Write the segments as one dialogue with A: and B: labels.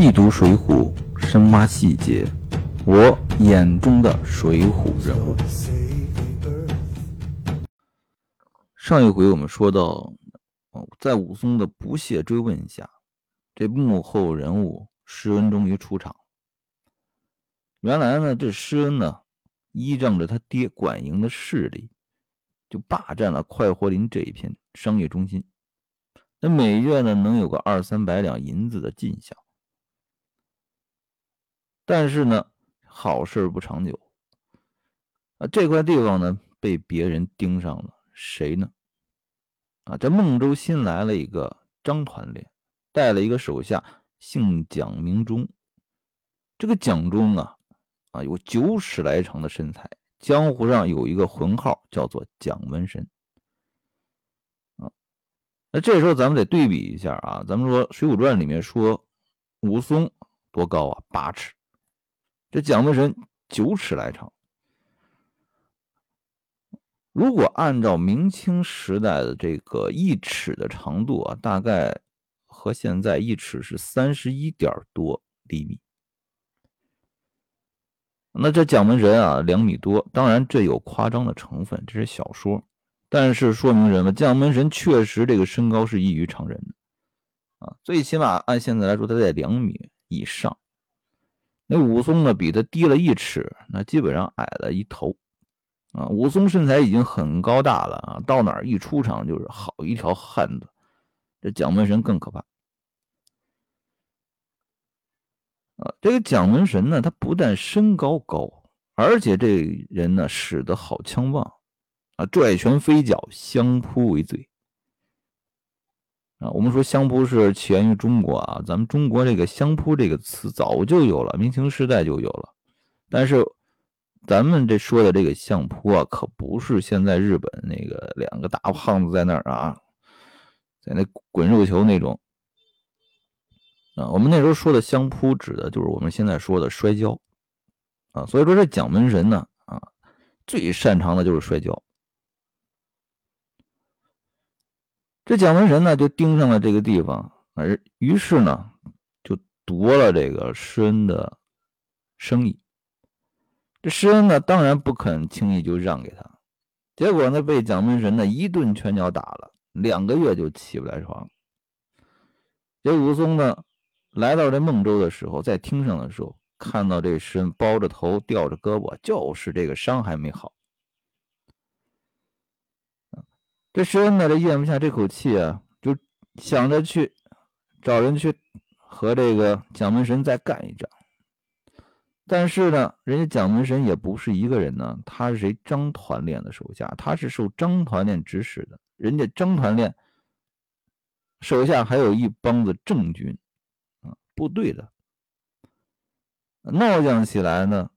A: 细读《水浒》，深挖细节，我眼中的水浒人物。上一回我们说到，在武松的不懈追问下，这幕后人物施恩终于出场。原来呢，这施恩呢，依仗着他爹管营的势力，就霸占了快活林这一片商业中心。那每月呢，能有个二三百两银子的进项。但是呢，好事不长久啊！这块地方呢，被别人盯上了，谁呢？啊，这孟州新来了一个张团练，带了一个手下，姓蒋名忠。这个蒋忠啊，啊，有九尺来长的身材，江湖上有一个浑号叫做蒋门神。啊，那这时候咱们得对比一下啊，咱们说《水浒传》里面说武松多高啊？八尺。这蒋门神九尺来长，如果按照明清时代的这个一尺的长度啊，大概和现在一尺是三十一点多厘米。那这蒋门神啊，两米多，当然这有夸张的成分，这是小说，但是说明什么？蒋门神确实这个身高是异于常人的啊，最起码按现在来说，他在两米以上。那武松呢，比他低了一尺，那基本上矮了一头，啊，武松身材已经很高大了啊，到哪儿一出场就是好一条汉子。这蒋门神更可怕，啊，这个蒋门神呢，他不但身高高，而且这人呢，使得好枪棒，啊，拽拳飞脚，相扑为最。啊，我们说相扑是起源于中国啊，咱们中国这个相扑这个词早就有了，明清时代就有了。但是咱们这说的这个相扑啊，可不是现在日本那个两个大胖子在那儿啊，在那滚肉球那种啊。我们那时候说的相扑，指的就是我们现在说的摔跤啊。所以说这蒋门神呢啊，最擅长的就是摔跤。这蒋门神呢，就盯上了这个地方，而于是呢，就夺了这个施恩的生意。这施恩呢，当然不肯轻易就让给他，结果呢，被蒋门神呢一顿拳脚打了，两个月就起不来床。这武松呢，来到这孟州的时候，在厅上的时候，看到这施恩包着头，吊着胳膊，就是这个伤还没好。这施恩呢，这咽不下这口气啊，就想着去找人去和这个蒋门神再干一仗。但是呢，人家蒋门神也不是一个人呢，他是谁？张团练的手下，他是受张团练指使的。人家张团练手下还有一帮子正军啊，部队的闹将起来呢，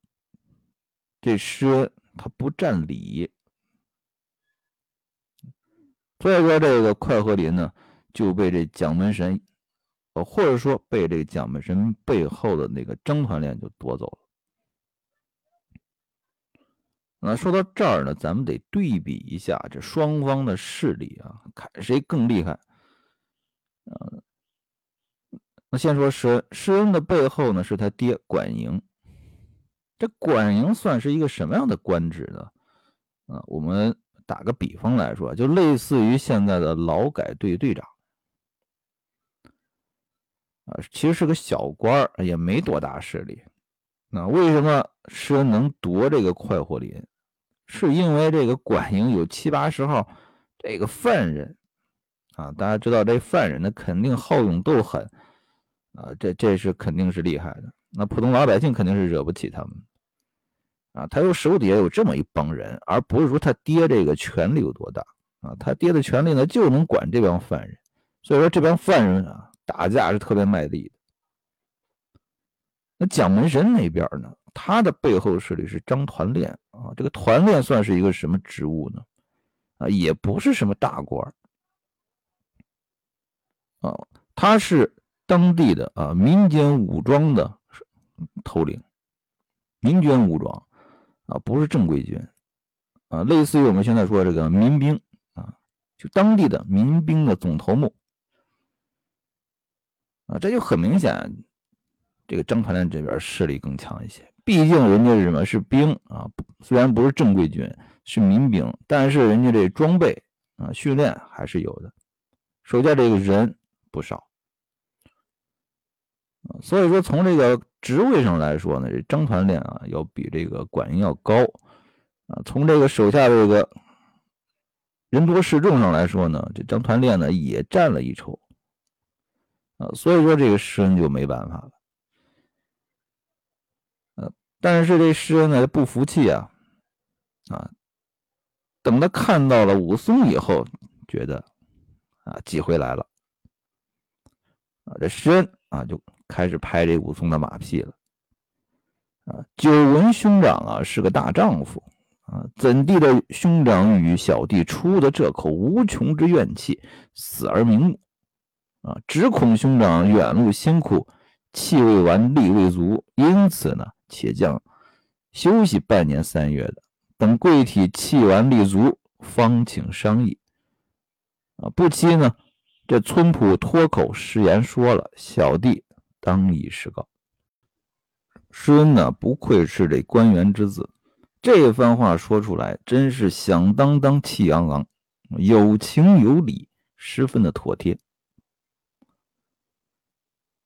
A: 这施恩他不占理。所以说，这个快和林呢，就被这蒋门神，呃，或者说被这个蒋门神背后的那个张团练就夺走了。那说到这儿呢，咱们得对比一下这双方的势力啊，看谁更厉害。呃，那先说施恩，施恩的背后呢是他爹管营。这管营算是一个什么样的官职呢？啊，我们。打个比方来说，就类似于现在的劳改队队长啊，其实是个小官儿，也没多大势力。那为什么施恩能夺这个快活林？是因为这个管营有七八十号这个犯人啊，大家知道这犯人呢肯定好勇斗狠啊，这这是肯定是厉害的。那普通老百姓肯定是惹不起他们。啊，他有手底下有这么一帮人，而不是说他爹这个权力有多大啊？他爹的权力呢，就能管这帮犯人，所以说这帮犯人啊，打架是特别卖力的。那蒋门神那边呢，他的背后势力是张团练啊，这个团练算是一个什么职务呢？啊，也不是什么大官啊，他是当地的啊民间武装的头领，民间武装。啊，不是正规军，啊，类似于我们现在说这个民兵啊，就当地的民兵的总头目，啊，这就很明显，这个张团练这边势力更强一些。毕竟人家是什么？是兵啊，虽然不是正规军，是民兵，但是人家这装备啊、训练还是有的。手下这个人不少，所以说从这个职位上来说呢，这张团练啊，要比这个管营要高啊。从这个手下这个人多势众上来说呢，这张团练呢也占了一筹啊。所以说这个施恩就没办法了。但是这施恩呢不服气啊，啊，等他看到了武松以后，觉得啊机会来了，啊这施恩啊就开始拍这武松的马屁了，啊久闻兄长啊是个大丈夫啊，怎地的兄长与小弟出的这口无穷之怨气，死而瞑目，啊只恐兄长远路辛苦，气未完力未足，因此呢。且将休息半年三月的，等贵体气完力足，方请商议。啊，不期呢，这村仆脱口失言说了：“小弟当以示告。”施恩呢，不愧是这官员之子，这番话说出来，真是响当当、气昂昂，有情有理，十分的妥帖。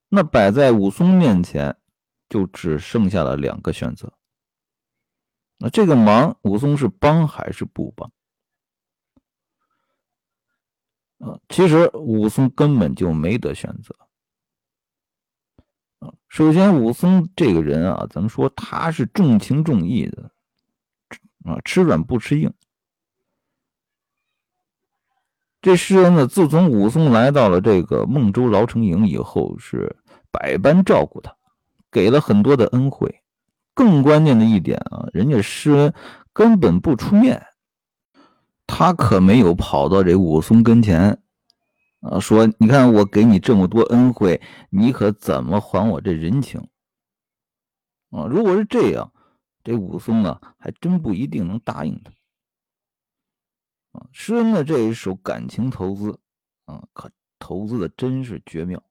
A: 那摆在武松面前。就只剩下了两个选择。那这个忙，武松是帮还是不帮？其实武松根本就没得选择。首先武松这个人啊，咱们说他是重情重义的，啊，吃软不吃硬。这施恩呢，自从武松来到了这个孟州牢城营以后，是百般照顾他。给了很多的恩惠，更关键的一点啊，人家施恩根本不出面，他可没有跑到这武松跟前啊，说你看我给你这么多恩惠，你可怎么还我这人情啊？如果是这样，这武松啊，还真不一定能答应他啊。施恩的这一手感情投资啊，可投资的真是绝妙。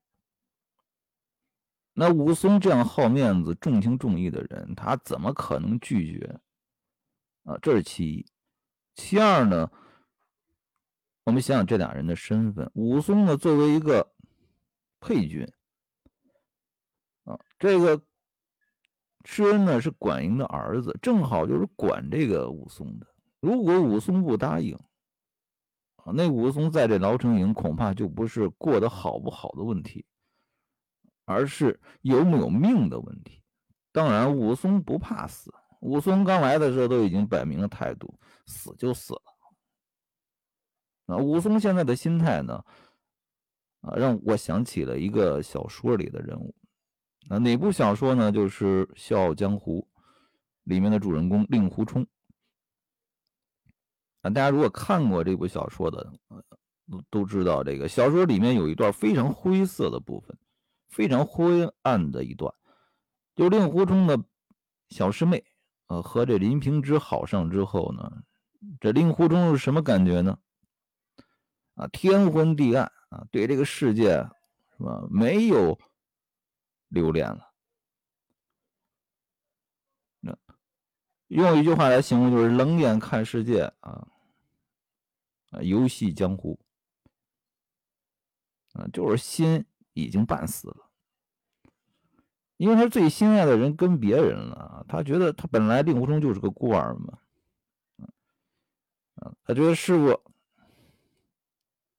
A: 那武松这样好面子、重情重义的人，他怎么可能拒绝？啊，这是其一。其二呢，我们想想这俩人的身份。武松呢，作为一个配军，啊，这个施恩呢是管营的儿子，正好就是管这个武松的。如果武松不答应，啊，那武松在这牢城营恐怕就不是过得好不好的问题。而是有没有命的问题。当然，武松不怕死。武松刚来的时候都已经摆明了态度，死就死了。啊，武松现在的心态呢？啊，让我想起了一个小说里的人物。啊，哪部小说呢？就是《笑傲江湖》里面的主人公令狐冲。啊，大家如果看过这部小说的，都都知道这个小说里面有一段非常灰色的部分。非常灰暗的一段，就令狐冲的小师妹，呃，和这林平之好上之后呢，这令狐冲是什么感觉呢？啊，天昏地暗啊，对这个世界是吧，没有留恋了。那用一句话来形容，就是冷眼看世界啊，啊，游戏江湖，啊，就是心已经半死了。因为他最心爱的人跟别人了，他觉得他本来令狐冲就是个孤儿嘛，他觉得师傅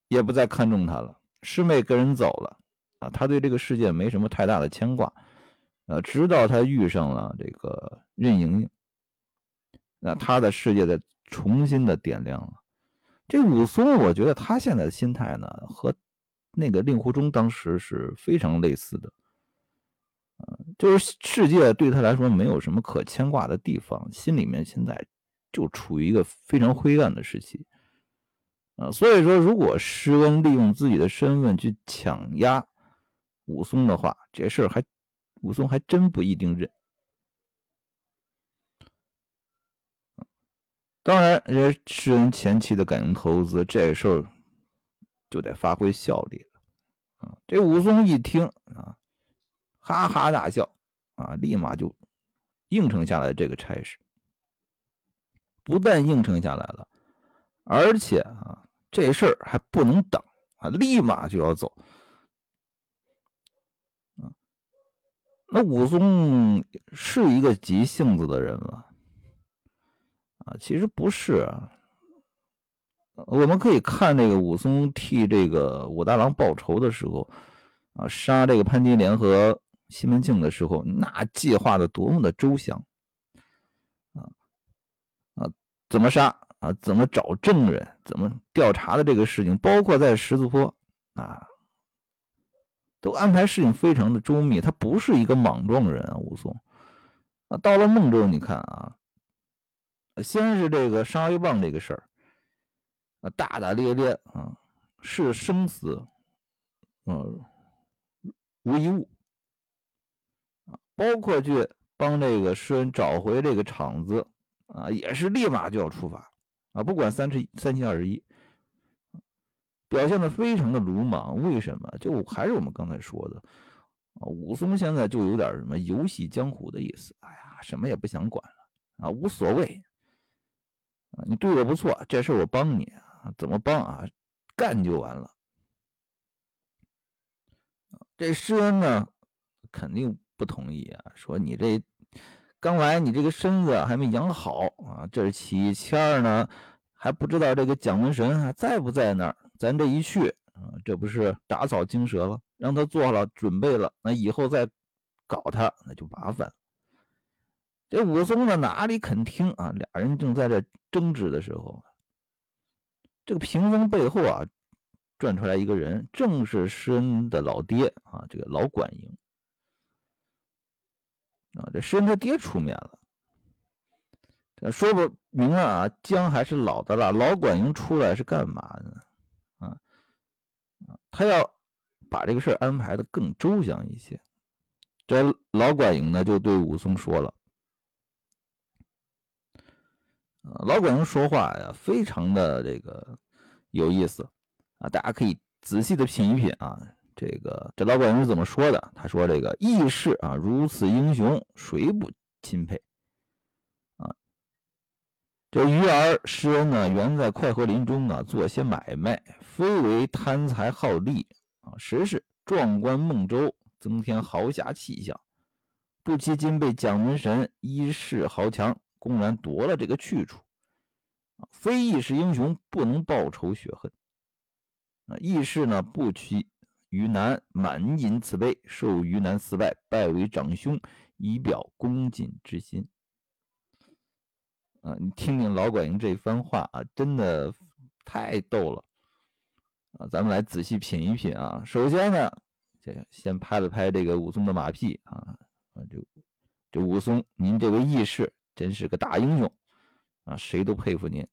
A: 也不再看重他了，师妹跟人走了啊，他对这个世界没什么太大的牵挂啊，直到他遇上了这个任盈盈，那他的世界在重新的点亮了。这武松，我觉得他现在的心态呢，和那个令狐冲当时是非常类似的。就是世界对他来说没有什么可牵挂的地方，心里面现在就处于一个非常灰暗的时期，啊，所以说如果施恩利用自己的身份去强压武松的话，这事儿还武松还真不一定认。当然，人施恩前期的感情投资，这事儿就得发挥效力了，啊，这武松一听啊。哈哈大笑，啊，立马就应承下来这个差事。不但应承下来了，而且啊，这事儿还不能等啊，立马就要走。那武松是一个急性子的人吗？啊，其实不是。我们可以看那个武松替这个武大郎报仇的时候，啊，杀这个潘金莲和西门庆的时候，那计划的多么的周详，啊啊，怎么杀啊？怎么找证人？怎么调查的这个事情，包括在十字坡啊，都安排事情非常的周密。他不是一个莽撞人啊，武松啊。到了孟州，你看啊，先是这个杀威棒这个事儿。大大咧咧啊，视生死，嗯，无一物，包括去帮这个诗人找回这个场子啊，也是立马就要出发啊，不管三七三七二十一，表现的非常的鲁莽。为什么？就还是我们刚才说的啊，武松现在就有点什么游戏江湖的意思。哎呀，什么也不想管了啊，无所谓啊，你对我不错，这事我帮你。怎么帮啊？干就完了。这施恩呢，肯定不同意啊，说你这刚来，你这个身子还没养好啊。这是其一其二呢，还不知道这个蒋门神还在不在那儿。咱这一去啊，这不是打草惊蛇了？让他做了准备了，那以后再搞他，那就麻烦。这武松呢，哪里肯听啊？俩人正在这争执的时候。这个屏风背后啊，转出来一个人，正是施恩的老爹啊，这个老管营啊，这施恩他爹出面了。说不明了啊，姜还是老的辣，老管营出来是干嘛的？啊他要把这个事安排的更周详一些。这老管营呢，就对武松说了。老管营说话呀，非常的这个有意思啊，大家可以仔细的品一品啊。这个这老板是怎么说的？他说：“这个义士啊，如此英雄，谁不钦佩？啊，这鱼儿施恩呢，原在快活林中啊做些买卖，非为贪财好利啊，实是壮观孟州，增添豪侠气象。不期今被蒋门神一世豪强。”公然夺了这个去处啊，非义士英雄不能报仇雪恨。啊，义士呢不屈于南，满饮此杯，受于南四拜，拜为长兄，以表恭敬之心。啊，你听听老管营这番话啊，真的太逗了。啊，咱们来仔细品一品啊。首先呢，这先拍了拍这个武松的马屁啊，啊，就这武松，您这位义士。真是个大英雄啊，谁都佩服您。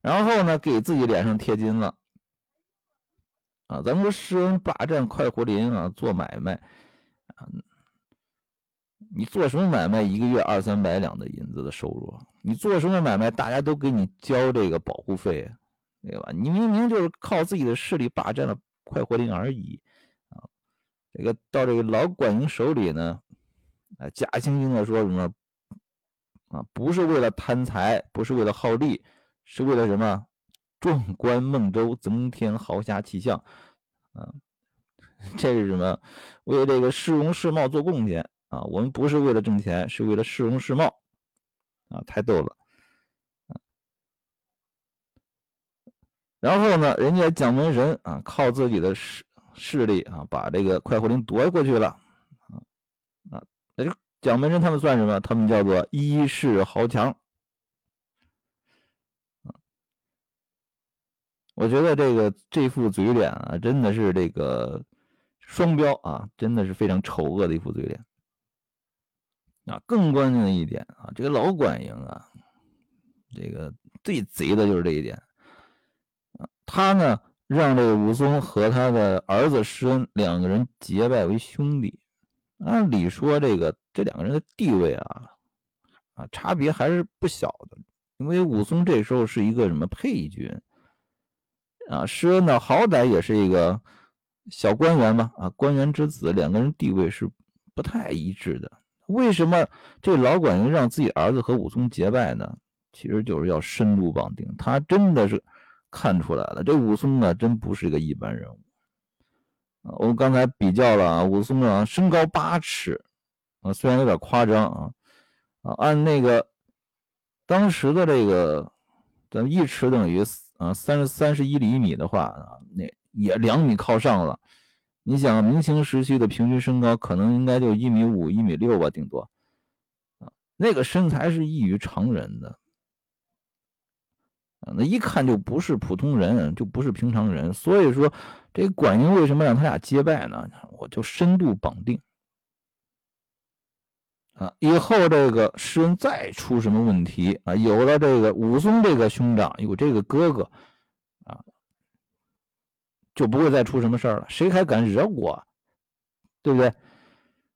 A: 然后呢，给自己脸上贴金了啊。咱们说施恩霸占快活林啊，做买卖啊，你做什么买卖？一个月二三百两的银子的收入，你做什么买卖？大家都给你交这个保护费，对吧？你明明就是靠自己的势力霸占了快活林而已啊。这个到这个老管营手里呢，啊，假惺惺的说什么？啊，不是为了贪财，不是为了好利，是为了什么？壮观孟州，增添豪侠气象。啊，这是什么？为这个市容市貌做贡献啊！我们不是为了挣钱，是为了市容市貌。啊，太逗了。然后呢，人家蒋门神啊，靠自己的势势力啊，把这个快活林夺过去了。啊啊，那就。蒋门神他们算什么？他们叫做一世豪强。我觉得这个这副嘴脸啊，真的是这个双标啊，真的是非常丑恶的一副嘴脸。啊，更关键的一点啊，这个老管营啊，这个最贼的就是这一点。啊，他呢让这个武松和他的儿子施恩两个人结拜为兄弟。按理说，这个这两个人的地位啊，啊，差别还是不小的。因为武松这时候是一个什么配军啊，施恩呢好歹也是一个小官员嘛，啊，官员之子，两个人地位是不太一致的。为什么这老管营让自己儿子和武松结拜呢？其实就是要深度绑定。他真的是看出来了，这武松呢，真不是一个一般人物。我们刚才比较了啊，武松啊，身高八尺啊，虽然有点夸张啊啊，按那个当时的这个，咱一尺等于啊三十三十一厘米的话啊，那也两米靠上了。你想，明清时期的平均身高可能应该就一米五、一米六吧，顶多啊，那个身材是异于常人的啊，那一看就不是普通人，就不是平常人。所以说，这管营为什么让他俩结拜呢？我就深度绑定啊，以后这个施恩再出什么问题啊，有了这个武松这个兄长，有这个哥哥啊。就不会再出什么事了，谁还敢惹我？对不对？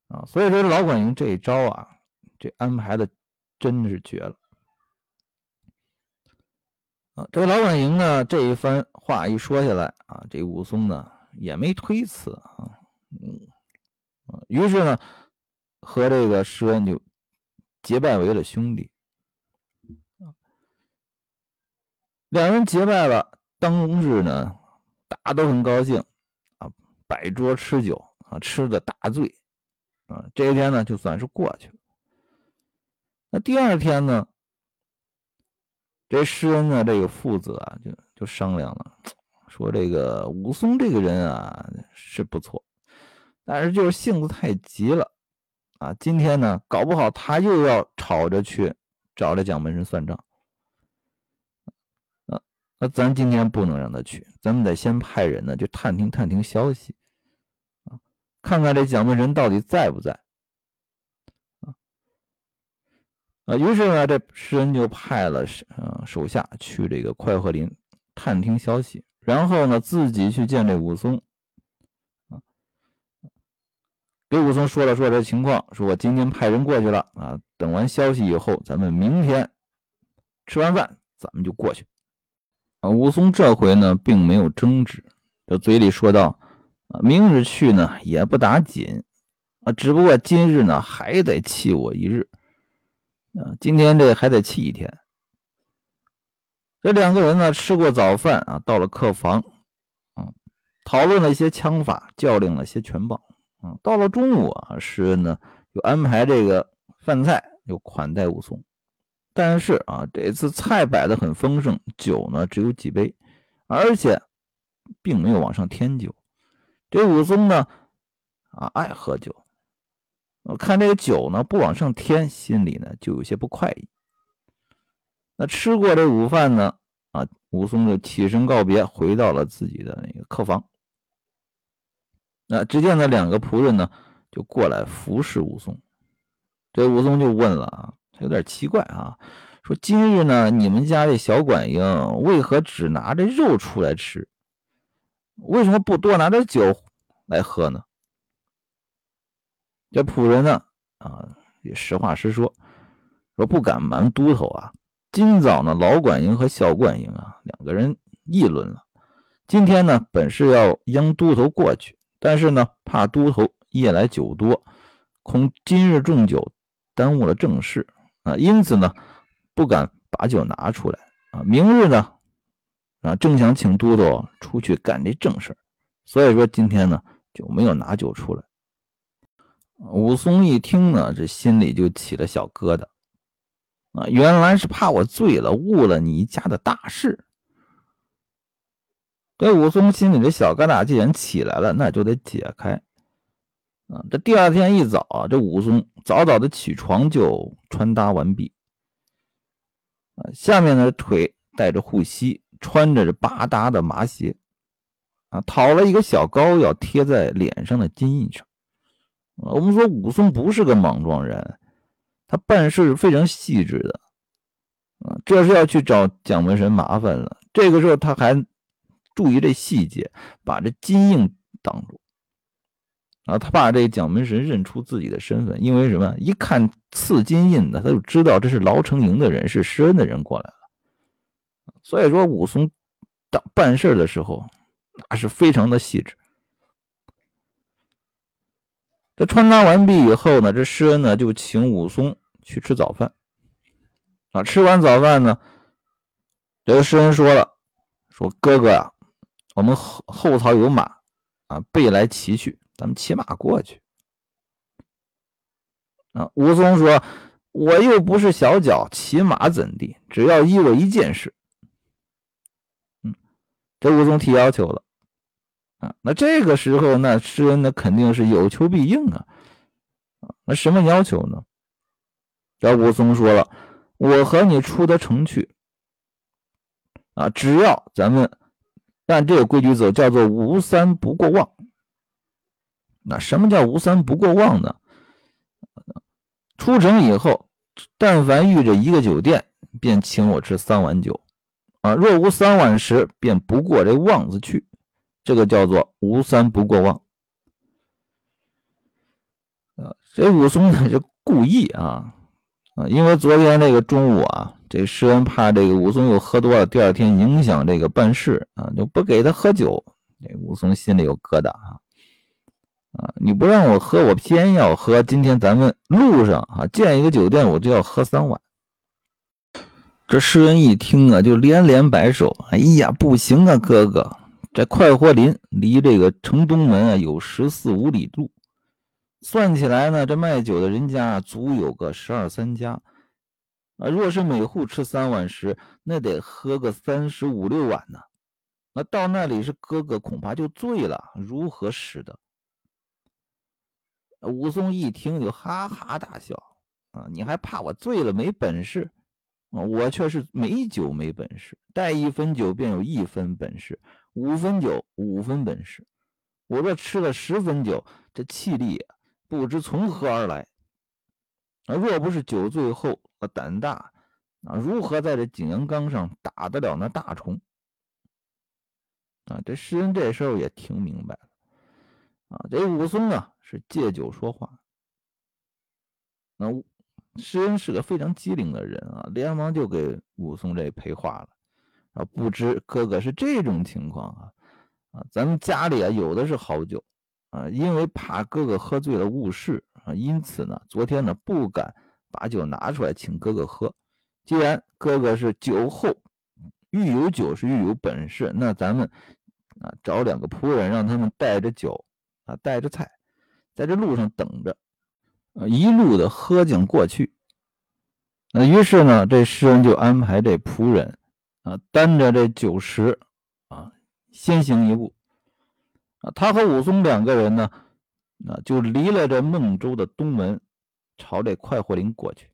A: 啊，所以说老管营这一招啊，这安排的真是绝了。啊，这个老管营呢，这一番话一说下来啊，这武松呢也没推辞啊，嗯，啊，于是呢和这个施恩就结拜为了兄弟。两人结拜了，当日呢。大家都很高兴啊，摆桌吃酒啊，吃的大醉啊。这一天呢，就算是过去了。那第二天呢，这施恩呢，这个父子啊，就就商量了，说这个武松这个人啊是不错，但是就是性子太急了啊。今天呢，搞不好他又要吵着去找这蒋门神算账。那咱今天不能让他去，咱们得先派人呢，就探听探听消息，啊，看看这蒋门神到底在不在，啊，啊，于是呢，这施恩就派了呃手下去这个快活林探听消息，然后呢，自己去见这武松，啊，给武松说了说这情况，说我今天派人过去了，啊，等完消息以后，咱们明天吃完饭，咱们就过去。啊，武松这回呢，并没有争执，这嘴里说道：“啊，明日去呢，也不打紧，啊，只不过今日呢，还得气我一日，啊，今天这还得气一天。”这两个人呢，吃过早饭啊，到了客房，啊，讨论了一些枪法，较量了些拳棒，啊，到了中午啊，施恩呢，就安排这个饭菜，又款待武松。但是啊，这次菜摆的很丰盛，酒呢只有几杯，而且并没有往上添酒。这武松呢，啊爱喝酒，我看这个酒呢不往上添，心里呢就有些不快意。那吃过这午饭呢，啊，武松就起身告别，回到了自己的那个客房。那只见那两个仆人呢，就过来服侍武松。这武松就问了啊。他有点奇怪啊，说今日呢，你们家这小管营为何只拿着肉出来吃？为什么不多拿点酒来喝呢？这仆人呢，啊，也实话实说，说不敢瞒都头啊。今早呢，老管营和小管营啊，两个人议论了。今天呢，本是要央都头过去，但是呢，怕都头夜来酒多，恐今日重酒耽误了正事。啊，因此呢，不敢把酒拿出来啊。明日呢，啊，正想请都头出去干这正事所以说今天呢就没有拿酒出来。武松一听呢，这心里就起了小疙瘩啊，原来是怕我醉了误了你家的大事。这武松心里的小疙瘩既然起来了，那就得解开。啊，这第二天一早啊，这武松早早的起床就穿搭完毕，啊，下面的腿带着护膝，穿着这八搭的麻鞋，啊，讨了一个小膏药贴在脸上的金印上。啊，我们说武松不是个莽撞人，他办事非常细致的，啊，这是要去找蒋门神麻烦了。这个时候他还注意这细节，把这金印挡住。啊，他怕这蒋门神认出自己的身份，因为什么？一看刺金印的，他就知道这是牢城营的人，是施恩的人过来了。所以说，武松当办事的时候，那是非常的细致。这传达完毕以后呢，这施恩呢就请武松去吃早饭。啊，吃完早饭呢，这个施恩说了：“说哥哥啊，我们后后槽有马啊，备来骑去，咱们骑马过去。”啊，武松说：“我又不是小脚，骑马怎地？只要依我一件事。”嗯，这武松提要求了。啊，那这个时候，那施恩那肯定是有求必应啊。啊，那什么要求呢？这武松说了。我和你出得城去，啊，只要咱们按这个规矩走，叫做无三不过望。那什么叫无三不过望呢？出城以后，但凡遇着一个酒店，便请我吃三碗酒，啊，若无三碗时，便不过这望字去。这个叫做无三不过望。啊，这武松呢是故意啊。啊，因为昨天那个中午啊，这施恩怕这个武松又喝多了，第二天影响这个办事啊，就不给他喝酒。这武松心里有疙瘩啊，啊，你不让我喝，我偏要喝。今天咱们路上啊，见一个酒店，我就要喝三碗。这施恩一听啊，就连连摆手：“哎呀，不行啊，哥哥，这快活林离这个城东门啊有十四五里路。”算起来呢，这卖酒的人家足有个十二三家啊。若是每户吃三碗食，那得喝个三十五六碗呢。那到那里是哥哥恐怕就醉了，如何使得？武松一听就哈哈大笑啊！你还怕我醉了没本事啊？我却是没酒没本事，带一分酒便有一分本事，五分酒五分本事。我这吃了十分酒，这气力。不知从何而来，啊！若不是酒醉后啊胆大，啊，如何在这景阳冈上打得了那大虫？啊！这诗人这时候也听明白了，啊！这武松啊是借酒说话，那诗人是个非常机灵的人啊，连忙就给武松这赔话了，啊！不知哥哥是这种情况啊，啊！咱们家里啊有的是好酒。啊，因为怕哥哥喝醉了误事啊，因此呢，昨天呢不敢把酒拿出来请哥哥喝。既然哥哥是酒后欲有酒是欲有本事，那咱们啊找两个仆人，让他们带着酒啊带着菜，在这路上等着，啊一路的喝酒过去。那于是呢，这诗人就安排这仆人啊担着这酒食啊先行一步。他和武松两个人呢，啊，就离了这孟州的东门，朝这快活林过去。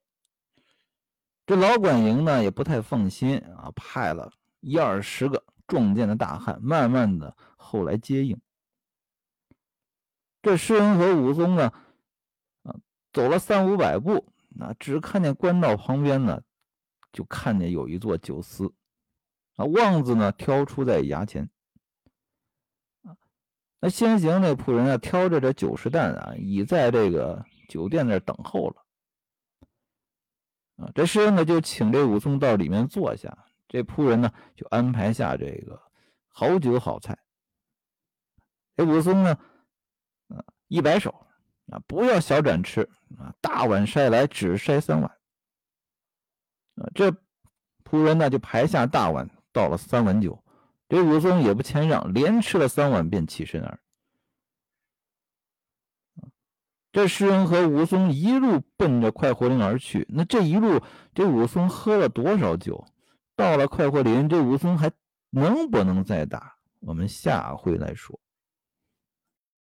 A: 这老管营呢也不太放心啊，派了一二十个壮健的大汉，慢慢的后来接应。这施恩和武松呢，啊，走了三五百步，啊，只看见官道旁边呢，就看见有一座酒肆，啊，旺子呢挑出在衙前。那先行那仆人啊，挑着这酒食担啊，已在这个酒店那等候了。啊，这施恩呢就请这武松到里面坐下，这仆人呢就安排下这个好酒好菜。这武松呢，啊，一摆手，啊，不要小盏吃，啊，大碗筛来，只筛三碗。啊，这仆人呢就排下大碗，倒了三碗酒。这武松也不谦让，连吃了三碗，便起身而。这诗人和武松一路奔着快活林而去。那这一路，这武松喝了多少酒？到了快活林，这武松还能不能再打？我们下回来说。